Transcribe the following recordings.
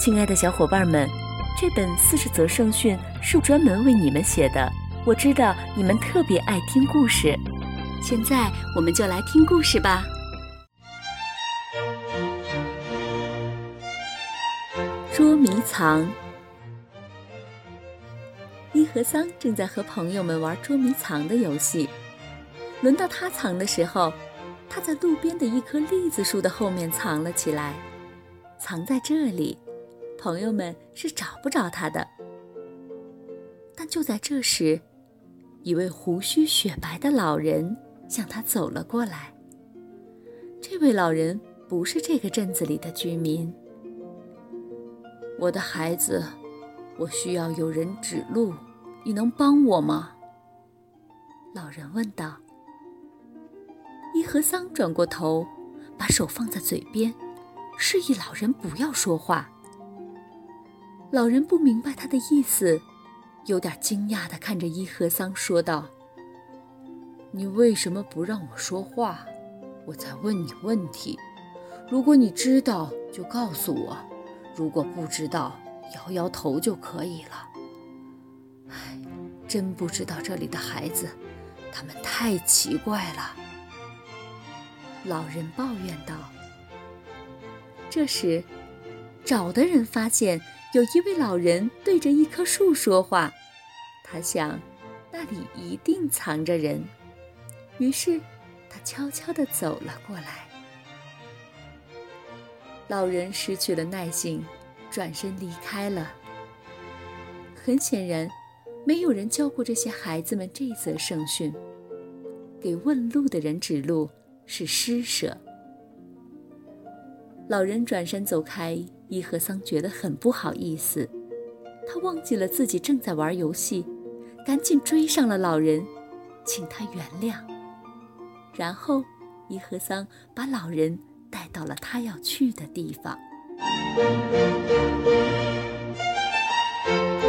亲爱的小伙伴们，这本四十则圣训是专门为你们写的。我知道你们特别爱听故事，现在我们就来听故事吧。捉迷藏，伊和桑正在和朋友们玩捉迷藏的游戏。轮到他藏的时候，他在路边的一棵栗子树的后面藏了起来，藏在这里。朋友们是找不着他的，但就在这时，一位胡须雪白的老人向他走了过来。这位老人不是这个镇子里的居民。我的孩子，我需要有人指路，你能帮我吗？老人问道。伊和桑转过头，把手放在嘴边，示意老人不要说话。老人不明白他的意思，有点惊讶地看着伊和桑说道：“你为什么不让我说话？我在问你问题。如果你知道，就告诉我；如果不知道，摇摇头就可以了。”唉，真不知道这里的孩子，他们太奇怪了。”老人抱怨道。这时，找的人发现。有一位老人对着一棵树说话，他想，那里一定藏着人。于是，他悄悄地走了过来。老人失去了耐性，转身离开了。很显然，没有人教过这些孩子们这则圣训：给问路的人指路是施舍。老人转身走开。伊和桑觉得很不好意思，他忘记了自己正在玩游戏，赶紧追上了老人，请他原谅。然后，伊和桑把老人带到了他要去的地方。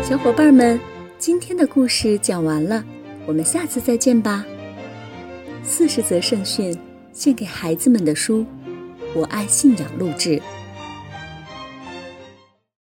小伙伴们，今天的故事讲完了，我们下次再见吧。四十则圣训，献给孩子们的书，我爱信仰录制。